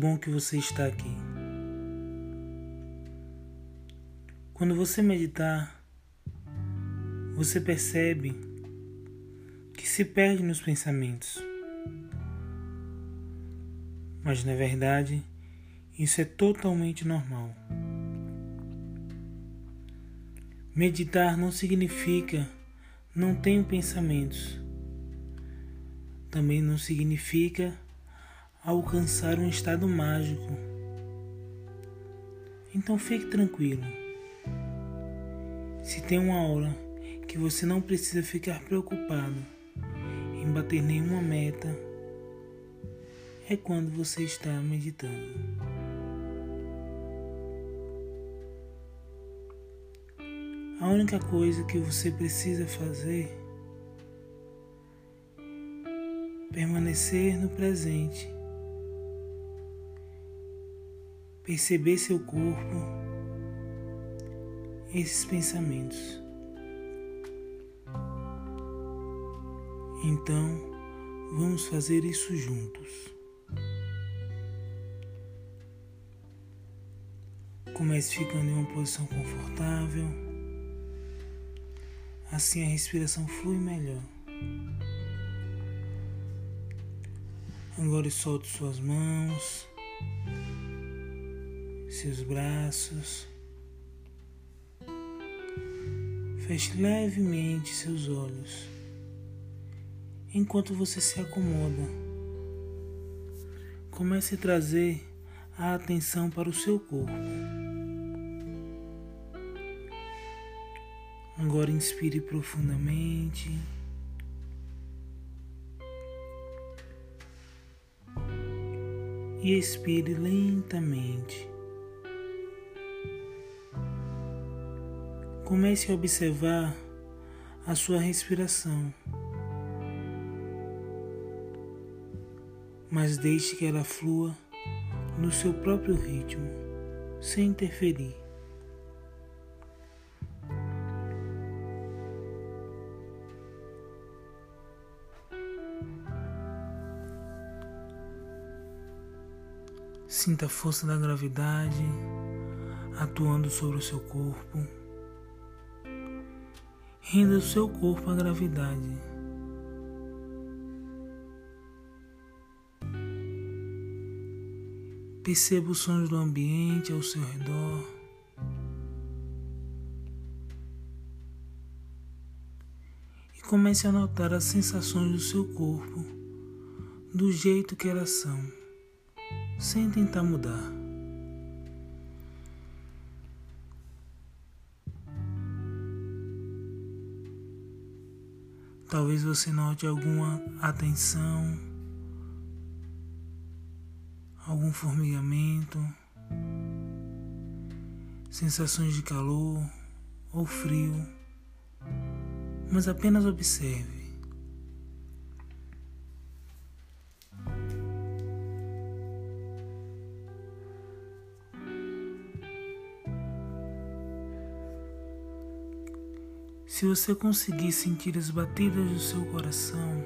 Bom que você está aqui. Quando você meditar, você percebe que se perde nos pensamentos. Mas na verdade, isso é totalmente normal. Meditar não significa não tenho pensamentos. Também não significa alcançar um estado mágico. Então fique tranquilo. Se tem uma hora que você não precisa ficar preocupado em bater nenhuma meta, é quando você está meditando. A única coisa que você precisa fazer é permanecer no presente, perceber seu corpo, esses pensamentos. Então, vamos fazer isso juntos. Comece ficando em uma posição confortável. Assim a respiração flui melhor. Agora solte suas mãos, seus braços. Feche levemente seus olhos enquanto você se acomoda. Comece a trazer a atenção para o seu corpo. Agora inspire profundamente. E expire lentamente. Comece a observar a sua respiração, mas deixe que ela flua no seu próprio ritmo, sem interferir. Sinta a força da gravidade atuando sobre o seu corpo. Renda o seu corpo à gravidade. Perceba os sons do ambiente ao seu redor. E comece a notar as sensações do seu corpo do jeito que elas são sem tentar mudar. Talvez você note alguma atenção, algum formigamento, sensações de calor ou frio, mas apenas observe. Se você conseguir sentir as batidas do seu coração,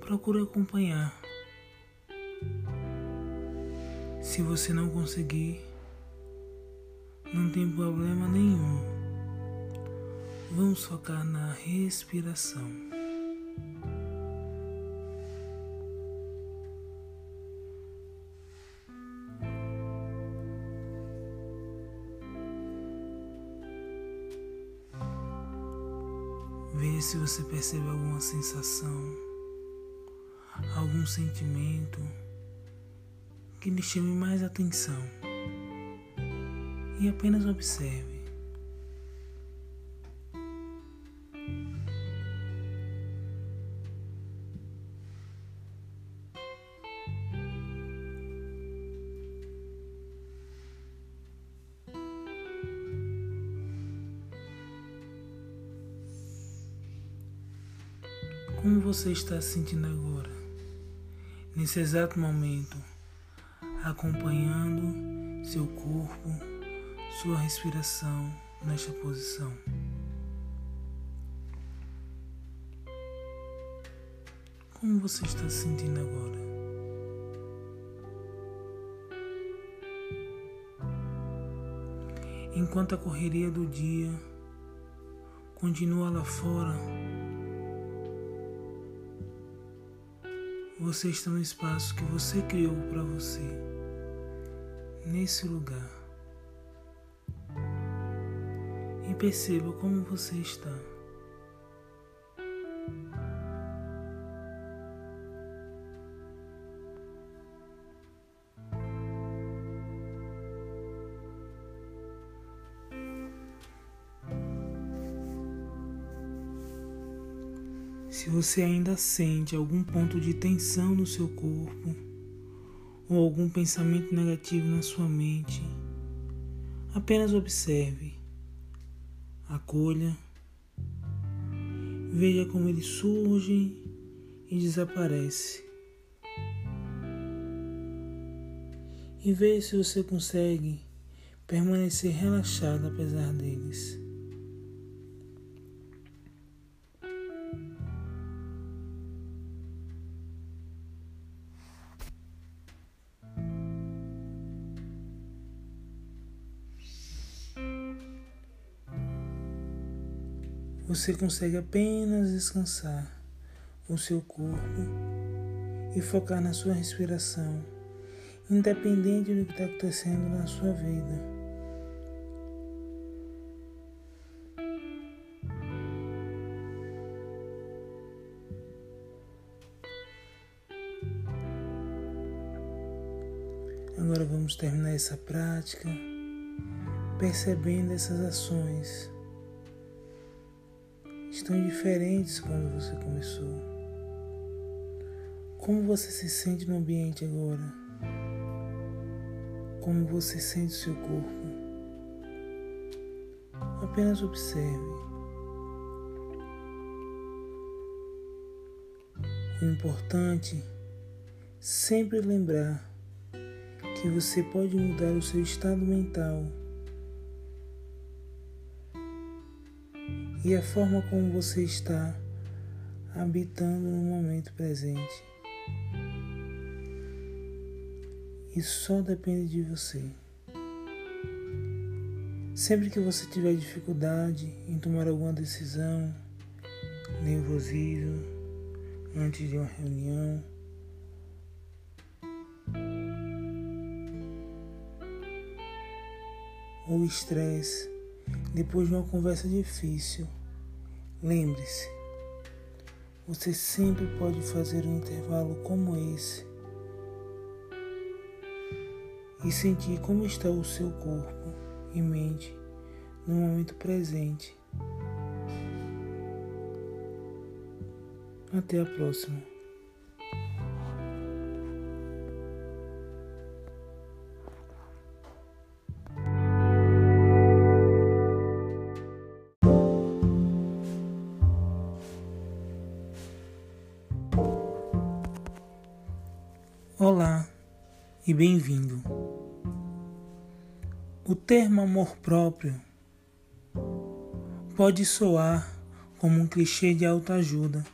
procure acompanhar. Se você não conseguir, não tem problema nenhum. Vamos focar na respiração. Se você percebe alguma sensação, algum sentimento que lhe chame mais atenção. E apenas observe. você está sentindo agora, nesse exato momento, acompanhando seu corpo, sua respiração nesta posição. Como você está se sentindo agora? Enquanto a correria do dia continua lá fora, você está no espaço que você criou para você, nesse lugar. E perceba como você está. Se você ainda sente algum ponto de tensão no seu corpo ou algum pensamento negativo na sua mente, apenas observe, acolha, veja como ele surge e desaparece. E veja se você consegue permanecer relaxado apesar deles. Você consegue apenas descansar o seu corpo e focar na sua respiração, independente do que está acontecendo na sua vida. Agora vamos terminar essa prática percebendo essas ações estão diferentes quando você começou. Como você se sente no ambiente agora? Como você sente seu corpo? Apenas observe. O importante sempre lembrar que você pode mudar o seu estado mental e a forma como você está habitando no momento presente. Isso só depende de você. Sempre que você tiver dificuldade em tomar alguma decisão, nervosismo, antes de uma reunião, ou estresse, depois de uma conversa difícil, lembre-se, você sempre pode fazer um intervalo como esse e sentir como está o seu corpo e mente no momento presente. Até a próxima. E bem-vindo. O termo amor próprio pode soar como um clichê de autoajuda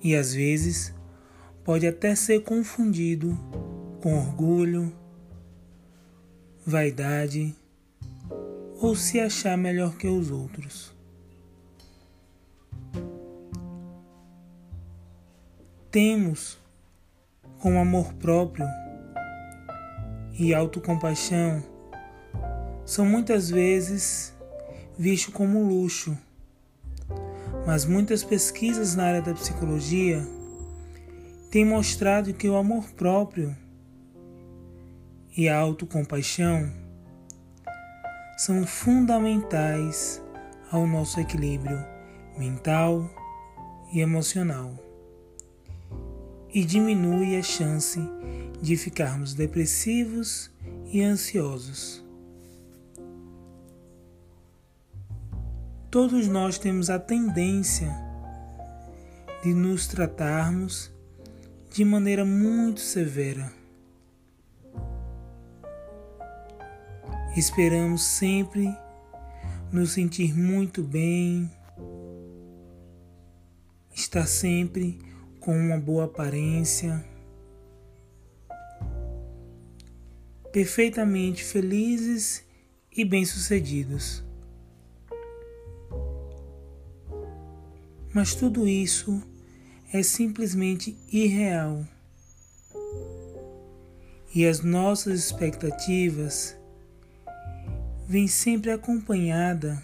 e às vezes pode até ser confundido com orgulho, vaidade ou se achar melhor que os outros. Temos com amor próprio e autocompaixão são muitas vezes vistos como luxo, mas muitas pesquisas na área da psicologia têm mostrado que o amor próprio e a autocompaixão são fundamentais ao nosso equilíbrio mental e emocional e diminui a chance de ficarmos depressivos e ansiosos. Todos nós temos a tendência de nos tratarmos de maneira muito severa. Esperamos sempre nos sentir muito bem, estar sempre com uma boa aparência, perfeitamente felizes e bem-sucedidos. Mas tudo isso é simplesmente irreal. E as nossas expectativas vêm sempre acompanhada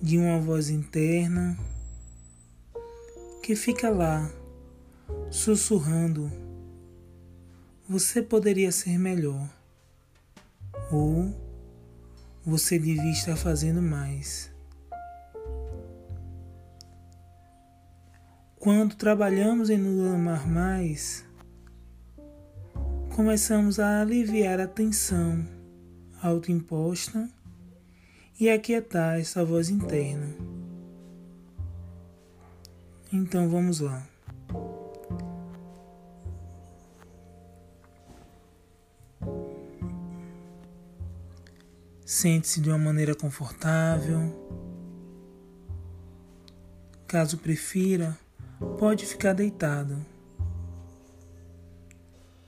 de uma voz interna que fica lá sussurrando: você poderia ser melhor ou você devia estar fazendo mais. Quando trabalhamos em nos amar mais, começamos a aliviar a tensão autoimposta e aquietar essa voz interna. Então vamos lá. Sente-se de uma maneira confortável. Caso prefira, pode ficar deitado.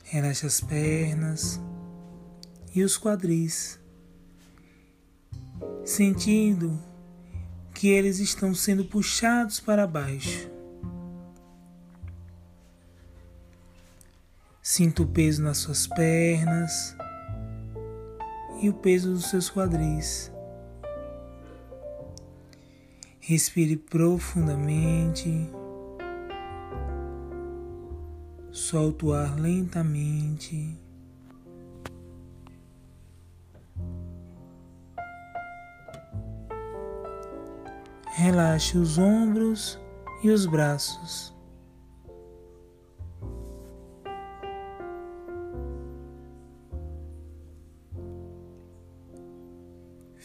Relaxe as pernas e os quadris, sentindo que eles estão sendo puxados para baixo. Sinta o peso nas suas pernas e o peso dos seus quadris. Respire profundamente. Solta o ar lentamente. Relaxe os ombros e os braços.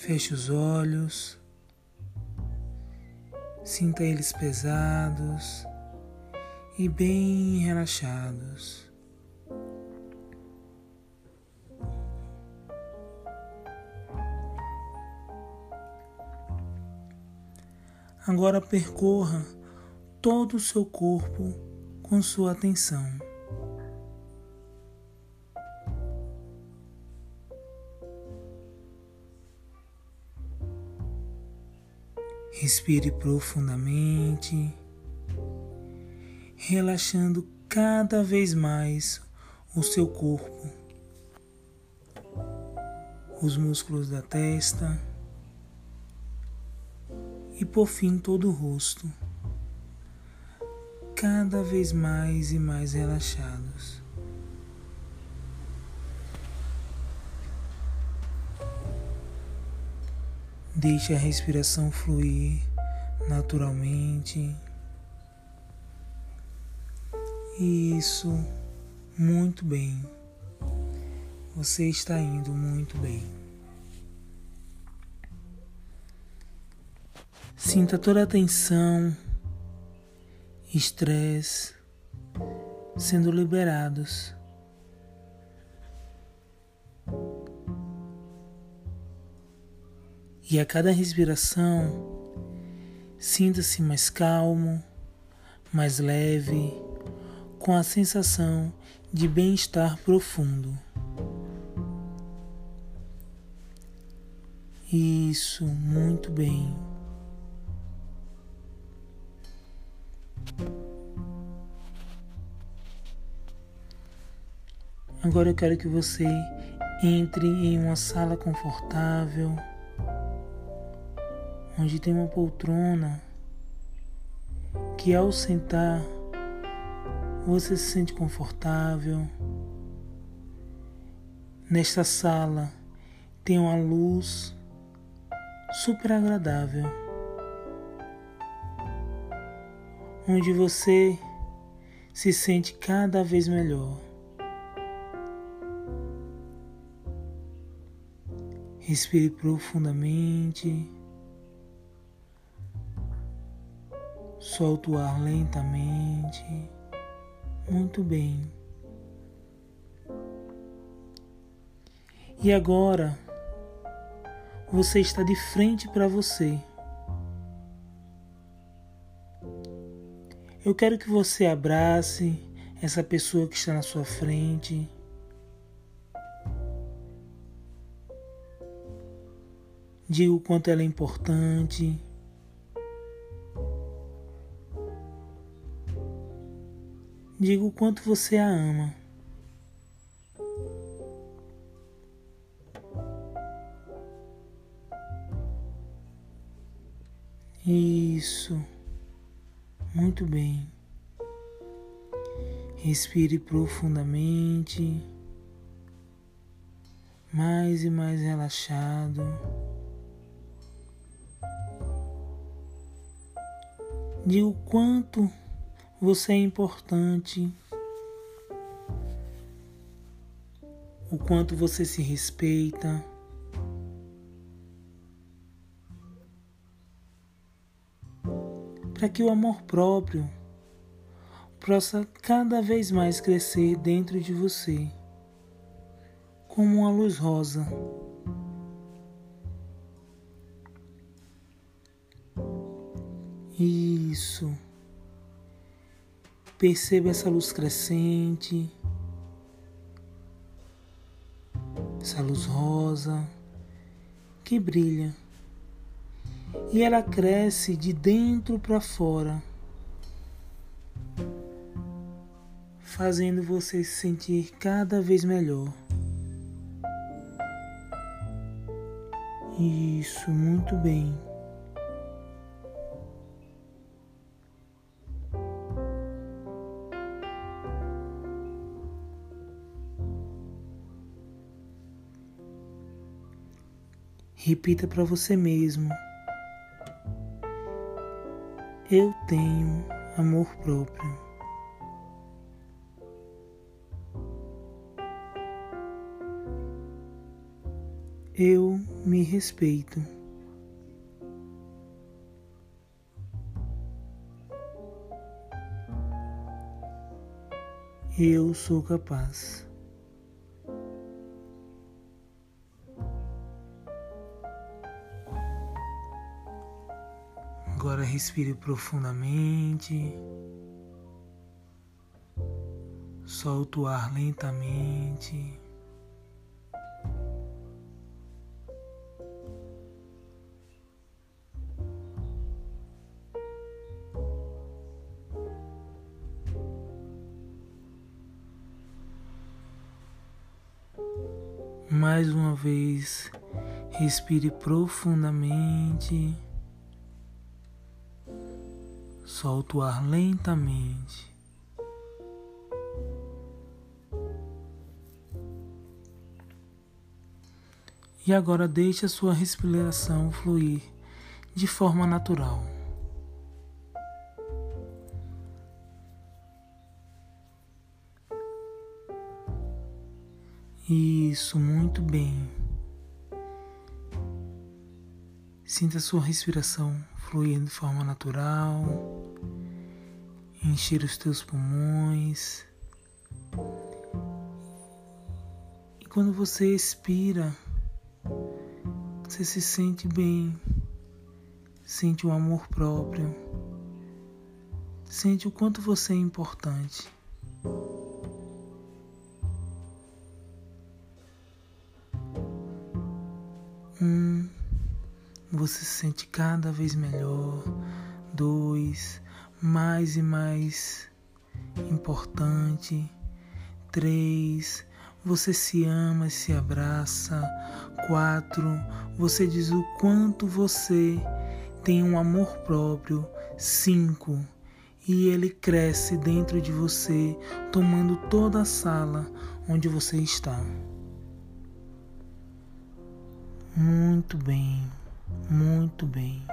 Feche os olhos, sinta eles pesados e bem relaxados. Agora percorra todo o seu corpo com sua atenção. Respire profundamente relaxando cada vez mais o seu corpo, os músculos da testa e por fim todo o rosto, cada vez mais e mais relaxados. Deixe a respiração fluir naturalmente. Isso, muito bem. Você está indo muito bem. Sinta toda a tensão, estresse sendo liberados. E a cada respiração, sinta-se mais calmo, mais leve com a sensação de bem-estar profundo. Isso, muito bem. Agora eu quero que você entre em uma sala confortável, onde tem uma poltrona que ao sentar você se sente confortável. Nesta sala tem uma luz super agradável, onde você se sente cada vez melhor. Respire profundamente. Solta o ar lentamente. Muito bem. E agora você está de frente para você. Eu quero que você abrace essa pessoa que está na sua frente. Diga o quanto ela é importante. Diga o quanto você a ama. Isso. Muito bem. Respire profundamente, mais e mais relaxado. Diga o quanto você é importante, o quanto você se respeita. Para que o amor próprio possa cada vez mais crescer dentro de você, como uma luz rosa. Isso. Perceba essa luz crescente, essa luz rosa que brilha. E ela cresce de dentro para fora, fazendo você se sentir cada vez melhor. Isso, muito bem. Repita para você mesmo. Eu tenho amor próprio. Eu me respeito. Eu sou capaz. Respire profundamente. Solta o ar lentamente. Mais uma vez, respire profundamente. Solta o ar lentamente. E agora deixe a sua respiração fluir de forma natural. Isso, muito bem. Sinta a sua respiração fluir de forma natural, encher os teus pulmões. E quando você expira, você se sente bem, sente o amor próprio, sente o quanto você é importante. Você se sente cada vez melhor. Dois, mais e mais importante. Três, você se ama e se abraça. Quatro, você diz o quanto você tem um amor próprio. Cinco, e ele cresce dentro de você, tomando toda a sala onde você está. Muito bem. Muito bem.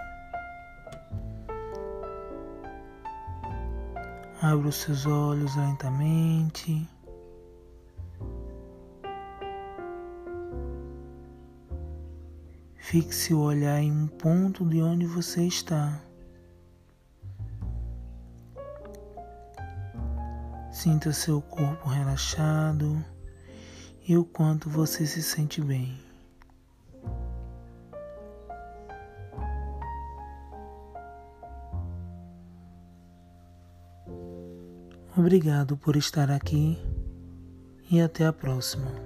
Abra os seus olhos lentamente. Fixe o olhar em um ponto de onde você está. Sinta seu corpo relaxado e o quanto você se sente bem. Obrigado por estar aqui e até a próxima.